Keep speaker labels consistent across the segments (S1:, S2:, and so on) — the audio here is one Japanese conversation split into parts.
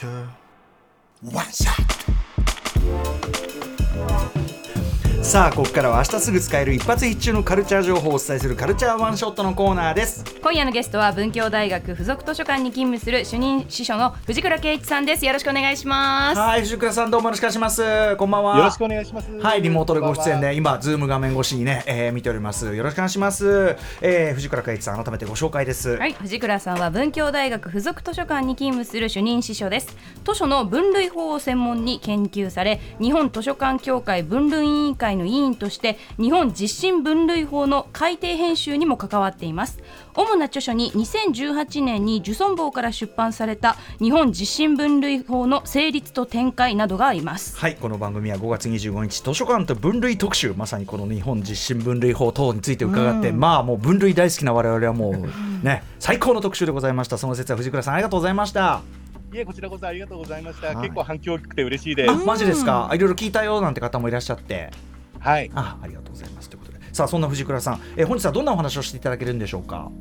S1: future. What's up? さあここからは明日すぐ使える一発必中のカルチャー情報をお伝えするカルチャーワンショットのコーナーです。
S2: 今夜のゲストは文教大学附属図書館に勤務する主任司書の藤倉恵一さんです。よろしくお願いします。
S1: はい藤倉さんどうもよろしくお願いします。こんばんは。
S3: よろしくお願いします。
S1: はいリモートでご出演で今 Zoom 画面越しにね、えー、見ております。よろしくお願いします、えー、藤倉恵一さん改めてご紹介です。
S2: はい藤倉さんは文教大学附属図書館に勤務する主任司書です。図書の分類法を専門に研究され日本図書館協会分類委員会の委員として日本実進分類法の改訂編集にも関わっています。主な著書に2018年にジュソン坊から出版された日本実進分類法の成立と展開などがあります。
S1: はいこの番組は5月25日図書館と分類特集まさにこの日本実進分類法等について伺って、うん、まあもう分類大好きな我々はもうね 最高の特集でございました。その説は藤倉さんありがとうございました。
S3: いえこちらこそありがとうございました、はい、結構反響大きくて嬉しいです。
S1: マジですか？いろいろ聞いたよなんて方もいらっしゃって
S3: はい。
S1: あありがとうございます。ということで。さあそんな藤倉さん、えー、本日はどんなお話をしていただけるんでしょうか？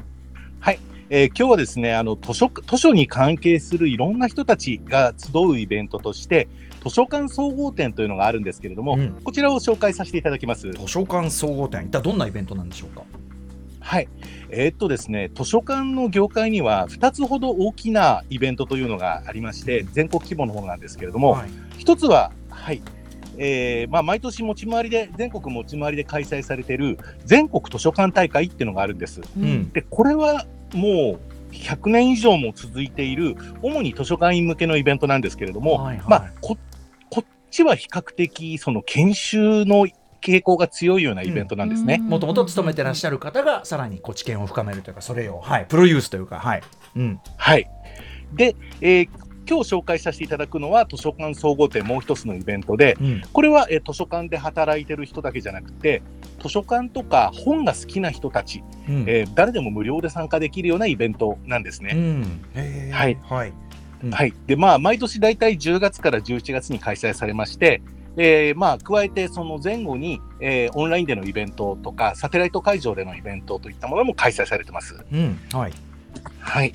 S3: はい、えー、今日はですねあの図書図書に関係するいろんな人たちが集うイベントとして図書館総合展というのがあるんですけれども、うん、こちらを紹介させていただきます。
S1: 図書館総合展。一体どんなイベントなんでしょうか？
S3: はい。えー、っとですね、図書館の業界には2つほど大きなイベントというのがありまして、全国規模のものなんですけれども、はい、1つは、はい、えーまあ、毎年持ち回りで全国持ち回りで開催されている全国図書館大会っていうのがあるんです。うん、でこれはもう100年以上も続いている主に図書館員向けのイベントなんですけれども、はいはい、まあ、ここっちは比較的その研修の傾向が強いようなイベントなんですね。
S1: もともと勤めてらっしゃる方がさらにこう知見を深めるというかそれを、はい、プロユースというかはい。
S3: うん、はいで、えー、今日紹介させていただくのは図書館総合展もう一つのイベントで、うん、これは、え図書館で働いてる人だけじゃなくて図書館とか本が好きな人たち、うん、えー、誰でも無料で参加できるようなイベントなんですね。うん、はい、はい。はい、でまあ毎年大体10月から11月に開催されまして、えー、まあ加えてその前後に、えー、オンラインでのイベントとかサテライト会場でのイベントといったものも開催されてます。うん、はい、はい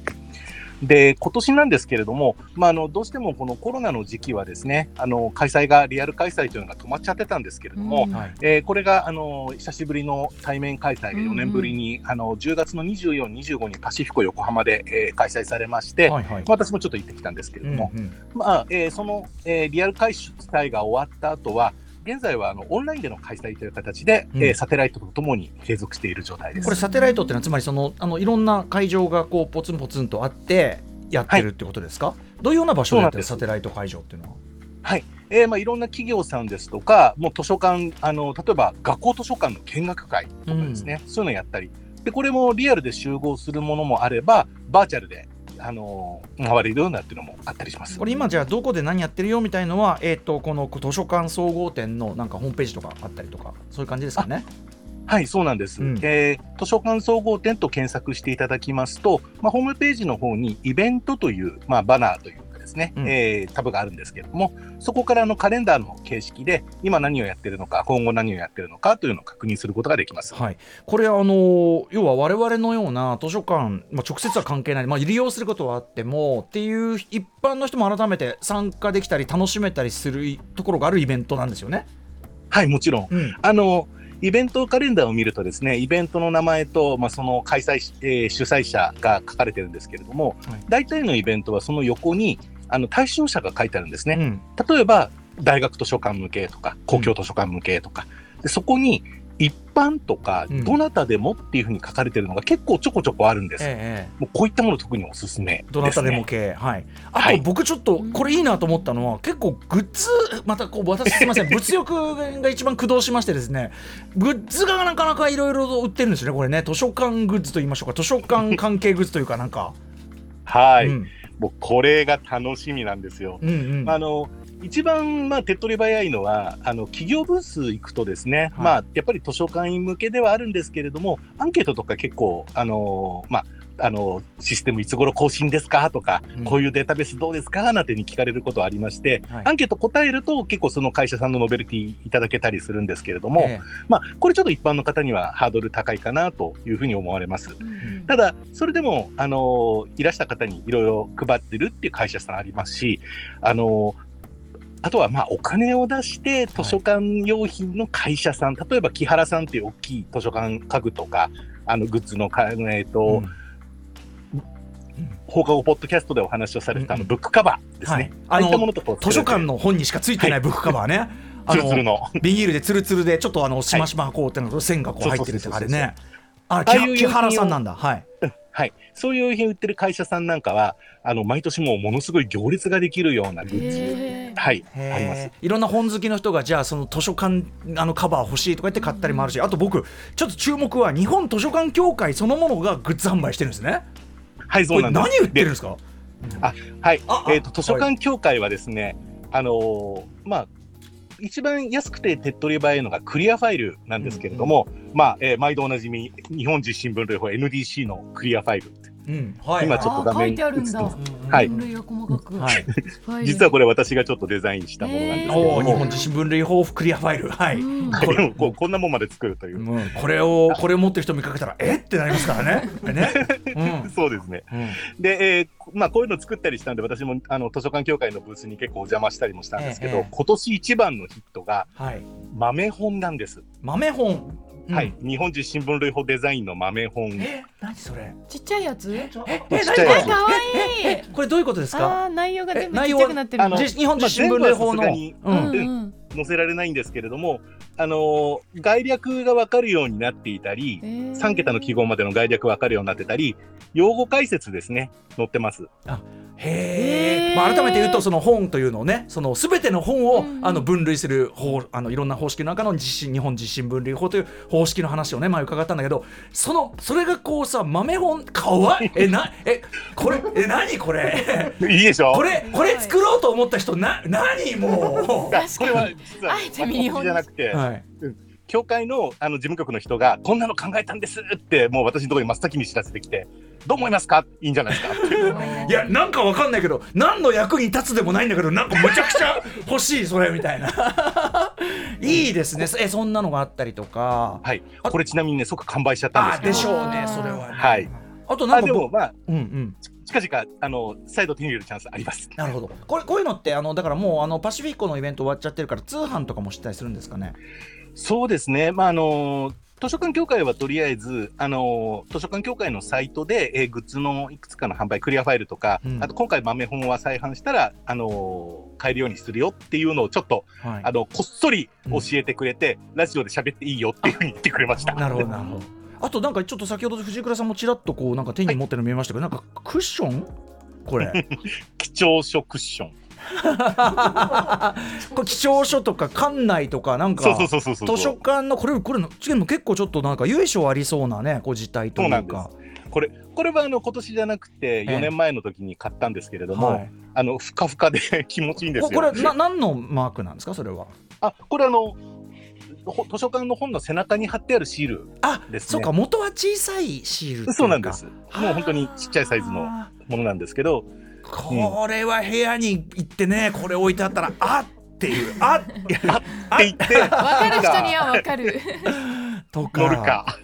S3: で、今年なんですけれども、まあ、あのどうしてもこのコロナの時期はですね、あの開催が、リアル開催というのが止まっちゃってたんですけれども、うん、えー、これがあの久しぶりの対面開催で4年ぶりに、うんうん、あの10月の24、25にパシフィコ横浜で、えー、開催されまして、はいはい、私もちょっと行ってきたんですけれども、うんうん、まあえー、その、えー、リアル開催が終わった後は、現在はあのオンラインでの開催という形で、うん、えー、サテライトとともに継続している状態です。
S1: これ、サテライトっていうのは、つまりそのあのいろんな会場がこうポツンポツンとあって、やってるってことですか、はい、どういうような場所でやってる？サテライト会場っていうのは。
S3: はい、えーまあ、いろんな企業さんですとか、もう図書館、あの例えば学校図書館の見学会とかですね、うん、そういうのやったり、でこれもリアルで集合するものもあれば、バーチャルであの回れるようなっていうのもあったりします。
S1: これ今じゃあどこで何やってるよみたいのは、えーと、この図書館総合展のなんかホームページとかあったりとかそういう感じですかね？
S3: はい、そうなんです、うん、えー、図書館総合店と検索していただきますと、まあ、ホームページの方にイベントという、まあ、バナーというかですね、うん、えー、タブがあるんですけれども、そこからのカレンダーの形式で、今何をやってるのか、今後何をやってるのかというのを確認することができます。
S1: はい、これあの、要は我々のような図書館、まあ、直接は関係ない、まあ、利用することはあってもっていう一般の人も改めて参加できたり楽しめたりするところがあるイベントなんですよね。
S3: はい、もちろん。うん、あのイベントカレンダーを見るとですね、イベントの名前と、まあ、その開催、えー、主催者が書かれてるんですけれども、はい、大体のイベントはその横にあの対象者が書いてあるんですね。うん、例えば、大学図書館向けとか、公共図書館向けとか、うん、でそこに一般とか、どなたでもっていうふうに書かれてるのが結構ちょこちょこあるんです。ええ、もうこういったもの特におすすめ、ね、
S1: どなたでも系。はい。あと僕ちょっとこれいいなと思ったのは、結構グッズ、またこう私すみません、物欲が一番駆動しましてですね、グッズがなかなかいろいろ売ってるんですよね、これね。図書館グッズと言いましょうか、図書館関係グッズというかなんか。
S3: はい。うん、もうこれが楽しみなんですよ。うんうん、あの一番、まあ、手っ取り早いのは、あの、企業ブース行くとですね、はい、まあ、やっぱり図書館員向けではあるんですけれども、アンケートとか結構、あのまあ、あのシステムいつ頃更新ですか？とか、
S1: うん。
S3: こういうデータベースどうですか？なんてに聞かれることはありまして、
S1: はい。
S3: アンケート答えると結構その会社さんのノベルティいただけたりするんですけれども、
S1: え
S3: まあ、これちょっと一般の方にはハードル高いかなというふうに思われます。
S2: うん
S3: ただ、それでも、あのいらした方にいろいろ配ってるっていう会社さんありますし、あのあとは、まあ、お金を出して図書館用品の会社さん、例えば木原さんっていう大きい図書館家具とか、あのグッズのか、えっ、と、
S1: うん
S3: 放課後ポッドキャストでお話をされてたあのブックカバーですね。
S1: はい
S3: ああいったものとこう
S1: 図書館の本にしかついてないブックカバーね。あ
S3: ツルツルの。
S1: ビニールでツルツルでちょっとあのしましまこうってのと線がこう入ってるってあれね。あ
S3: ああいう
S1: 木木原さんなんだ。はい。
S3: はい。そういう品売ってる会社さんなんかは、あの、毎年もうものすごい行列ができるようなグッズ。はい。あります
S1: いろんな本好きの人がじゃあその図書館あのカバー欲しいとか言って買ったりもあるし、あと僕ちょっと注目は日本図書館協会そのものがグッズ販売してるんですね。
S3: はい、そうなんです。
S1: 何売ってるんですか？
S3: はい
S1: あ。あ
S3: えっ、と、図書館協会はですね、あのーまあ、一番安くて手っ取り早いのがクリアファイルなんですけれども、まあ、えー毎度おなじみ、日本実新聞類法 NDC のクリアファイル。
S1: うん。はい。
S3: 今ちょっと画面
S2: あー書いてあるんだ
S3: 映って
S1: うん
S3: はい
S2: 分類が細かく、
S1: はい。
S3: 実はこれ私がちょっとデザインしたものなんですけれど
S1: 日本自身分類豊富クリアファイル。はい。
S2: うん
S3: でもこうこんなもんまで作るという。
S1: うん、これをこれを持ってる人見かけたらえ？ってなりますからね。これね？うん。
S3: そうですね。
S1: うん
S3: で、えーまあ、こういうの作ったりしたんで、私もあの図書館協会のブースに結構お邪魔したりもしたんですけど、
S1: ええ
S3: 今年一番のヒットが
S1: はい。
S3: 豆本なんです。
S1: 豆本。うん
S3: はい。。日本実新聞類法デザインの豆本。
S1: え、何それ？
S2: ちっちゃいやつ？
S1: え、
S3: ちっ
S1: え、
S3: ちゃいやつ
S2: かわい
S1: これどういうことですか？
S2: 内容が全部ちっちゃくなってる
S3: あの
S1: じ日本実新聞類法の。
S3: 載せられないんですけれども、あのー概略がわかるようになっていたり、
S2: へー
S3: 3桁の記号までの概略わかるようになってたり、用語解説ですね、載ってます。
S1: へえ。まあ改めて言うとその本というのをね、そのすべての本を
S2: うんうん。
S1: あの分類する方あのいろんな方式の中の実日本実新分類法という方式の話をね前伺ったんだけど、そのそれがこうさ豆本かわいい。えなえこれえ何これ？
S3: いいでしょ？
S1: これこれ作ろうと思った人な何も
S3: がこれは実は
S2: あえて見本に
S3: じゃなくて、
S1: う。はい。
S3: 協会のあの事務局の人が、こんなの考えたんですって、もう私のところに真っ先に知らせてきて、どう思いますか？いいんじゃないですか？
S1: いやなんかわかんないけど何の役に立つでもないんだけどなんかむちゃくちゃ 欲しいそれみたいな。いいですね。えそんなのがあったりとか。
S3: はい。これちなみにね、即完売しちゃったんですけど。
S1: あでしょうねそれはね。
S3: はい。
S1: あとな
S3: あ
S1: んか僕
S3: でもまあ、
S1: うんうん。
S3: 近々、あの、再度手に入れるチャンスあります。
S1: なるほど。これこういうのってあのだからもうあのパシフィコのイベント終わっちゃってるから通販とかもしたりするんですかね？
S3: そうですね。まあ、あの、図書館協会はとりあえず、あの、図書館協会のサイトで、えーグッズのいくつかの販売、クリアファイルとか、
S1: うん。
S3: あと今回豆本は再販したら、あの、買えるようにするよっていうのをちょっと、
S1: はい。
S3: あの、こっそり教えてくれて、ラジオで喋っていいよっていうふうに言ってくれました。
S1: なるほどなるほど。あとなんかちょっと先ほど藤倉さんもちらっとこうなんか手に持ってるの見えましたけど、なんかクッション？これ。
S3: 貴重書クッション。
S1: これ貴重書とか館内とかなんか。図書館のこれこれの結構ちょっとなんか由緒ありそうなねこう事態というか。
S3: これ、これはあの今年じゃなくて、
S1: ええ。
S3: 4年前の時に買ったんですけれども、
S1: はい。
S3: あの、ふかふかで 気持ちいいんです
S1: これな何のマークなんですかそれは？
S3: あ、これあの、ほ図書館の本の背中に貼ってあるシール
S1: あ
S3: ですね。
S1: そうか元は小さいシール
S3: そうなんです。も
S1: はあ
S3: う本当にちっちゃいサイズのものなんですけど、
S1: これは部屋に行ってねこれ置いてあったらあっていう。あ
S3: っ。て。言って、
S2: わかる人にはわかる。
S1: とか。
S3: 乗るか。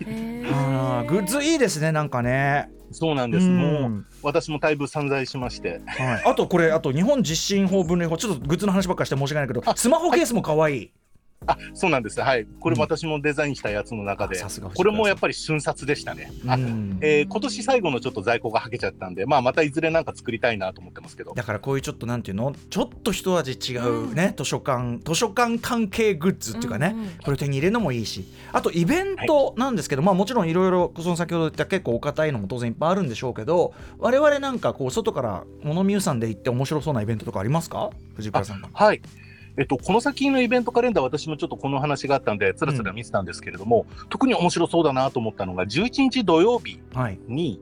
S1: グッズいいですねなんかね。
S3: そうなんです。
S1: うん。
S3: もう、私もだいぶ散財しまして。
S1: はい、あとこれあと日本実進法分類法ちょっとグッズの話ばっかりして申し訳ないけどスマホケースも可愛い
S3: あ、そうなんです。はい。これ
S1: うん
S3: 私もデザインしたやつの中で、
S1: あさすが藤
S3: これもやっぱり瞬殺でしたね。あ
S1: うん
S3: えー今年最後のちょっと在庫がはけちゃったんで、まあ、またいずれなんか作りたいなと思ってますけど。
S1: だからこういうちょっとなんていうの？ちょっと一味違うね、図書館図書館関係グッズっていうかね、
S2: うんうん
S1: これを手に入れるのもいいしあとイベントなんですけど、まあもちろんいろいろその先ほど言った結構お堅いのも当然いっぱいあるんでしょうけど我々なんかこう外から物見湯さんで行って面白そうなイベントとかありますか？藤倉さんが。
S3: はい。えっと、この先のイベントカレンダー、私もちょっとこの話があったんで、つらつら見てたんですけれども、特に面白そうだなと思ったのが、11日土曜日
S1: はい、
S3: に、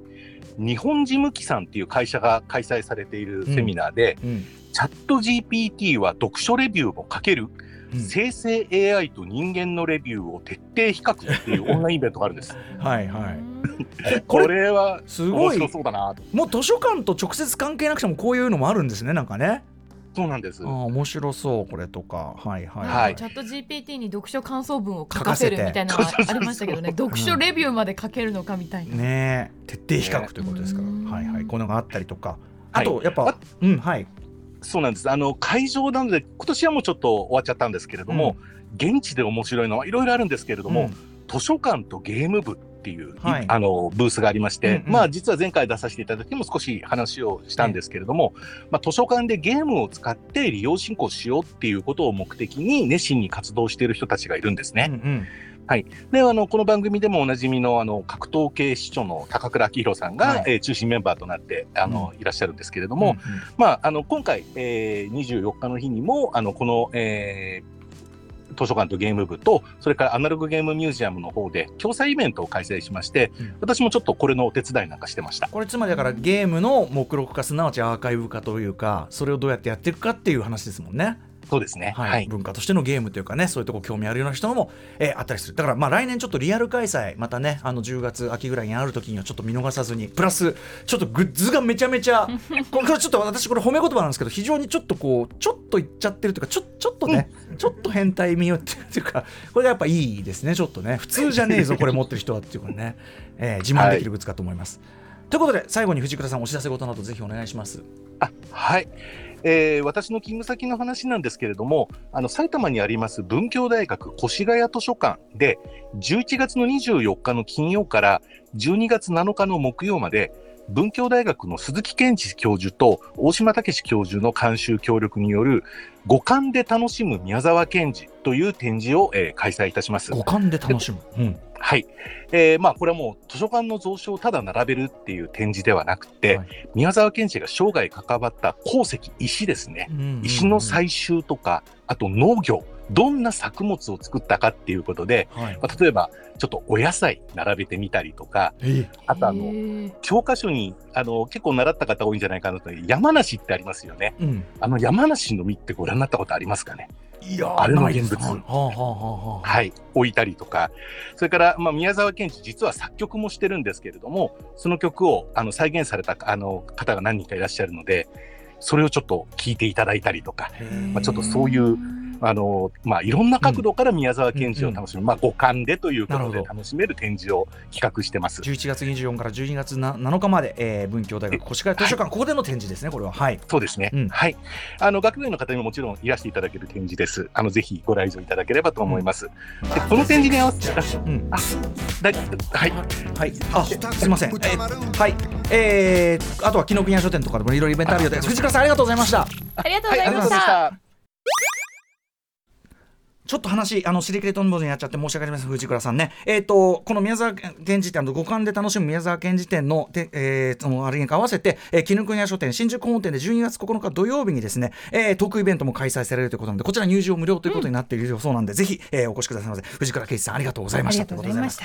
S3: 日本事務機さんっていう会社が開催されているセミナーで、
S1: うん。
S3: チャット GPT は読書レビューも書けるうん、生成 AI と人間のレビューを徹底比較っていうオンラインイベントがあるんです。
S1: は いはい。
S3: これはすごい。そうだな
S1: もう図書館と直接関係なくてもこういうのもあるんですねなんかね。
S3: そうなんです。あ
S1: 面白そうこれとか、はいはい。
S2: はい、チャット GPT に読書感想文を書かせるみたいなのがありましたけどね、読書レビューまで書けるのかみたいな。
S1: ね。徹底比較ということですから、はいはい、こういうのがあったりとか、あとやっぱ、うんはい。
S3: そうなんです。あの会場なので今年はもうちょっと終わっちゃったんですけれども、うん、現地で面白いのはいろいろあるんですけれども、うん、図書館とゲーム部っていう、はい、あのブースがありまして、うんうん、まあ実は前回出させていただいても少し話をしたんですけれども、まあ、図書館でゲームを使って利用進行しようっていうことを目的に熱心に活動している人たちがいるんですね。うんうん。はい、であのこの番組でもおなじみのあの格闘系市長の高倉明宏さんが、はい、えー、中心メンバーとなってあの、うん、いらっしゃるんですけれども、うんうん、まあ、あの今回、えー、24日の日にもあのこの、えー図書館とゲーム部と、それからアナログゲームミュージアムの方で共催イベントを開催しまして、うん、私もちょっとこれのお手伝いなんかしてました。
S1: これつまりだからゲームの目録化すなわちアーカイブ化というか、それをどうやってやっていくかっていう話ですもんね。
S3: そうですね、
S1: はい、はい、文化としてのゲームというかねそういうとこ興味あるような人も、えー、あったりする。だからまあ来年ちょっとリアル開催またねあの10月秋ぐらいにある時にはちょっと見逃さずにプラスちょっとグッズがめちゃめちゃ これちょっと私これ褒め言葉なんですけど非常にちょっとこうちょっといっちゃってるというかちょちょっとね、うん、ちょっと変態見よっていうかこれがやっぱいいですねちょっとね。普通じゃねえぞ これ持ってる人はっていうかね、えー、自慢できるグッズかと思います。はい、ということで最後に藤倉さんお知らせ事などぜひお願いします。
S3: あはいえー、私の勤務先の話なんですけれども、あの埼玉にあります文教大学越谷図書館で、11月の24日の金曜から12月7日の木曜まで、文教大学の鈴木健二教授と大島武史教授の監修協力による五感で楽しむ宮沢賢治という展示を、えー、開催いたします。
S1: 五感で楽しむ、
S3: うん、はい。えー、まあ、これはもう図書館の蔵書をただ並べるっていう展示ではなくて、はい、宮沢賢治が生涯関わった鉱石、石ですね、うんうんうん。石の採集とか、あと農業、どんな作物を作ったかっていうことで、はい、まあ、例えば、ちょっとお野菜並べてみたりとか、あとあの、教科書にあの結構習った方多いんじゃないかなと、山梨ってありますよね。うん、あの山梨の実ってご覧になったことありますかね？
S1: いや
S3: あれの現物、はい、置いたりとか、それから、まあ、宮沢賢治、実は作曲もしてるんですけれども、その曲をあの再現されたあの方が何人かいらっしゃるので、それをちょっと聞いていただいたりとか、まあ、ちょっとそういうあの、まあ、いろんな角度から宮沢賢治を楽しむ、うん、まあ、五感でということで楽しめる展示を企画してます。
S1: 11月24から12月7日まで、えー、文教大学越谷図書館、はい、ここでの展示ですね、これは。はい。
S3: そうですね。うん、はい。あの、学芸の方にももちろんいらしていただける展示です。あの、ぜひご来場いただければと思います。うん、で、この展示に合わせて、うん、あ、だ、はい。
S1: はい。あ、すみません。えー、はい。えー、あとは紀ノ国屋書店とかでもいろいろイベントあるようで、藤倉さんありがとうございました。
S2: ありがとうございました。はい
S1: ちょっと話、あの、シリケートンボにやっちゃって申し訳ありません、藤倉さんね。えっ、ー、と、この宮沢賢治店の五感で楽しむ宮沢賢治店の、てえー、そのあれに合わせて、えー、絹国屋書店新宿本店で12月9日土曜日にですね、えー、トークイベントも開催されるということなので、こちら入場無料ということになっているそうなんで、うん、ぜひ、えー、お越しくださいませ。藤倉圭司さん、ありがとうございました。ありがとうございました。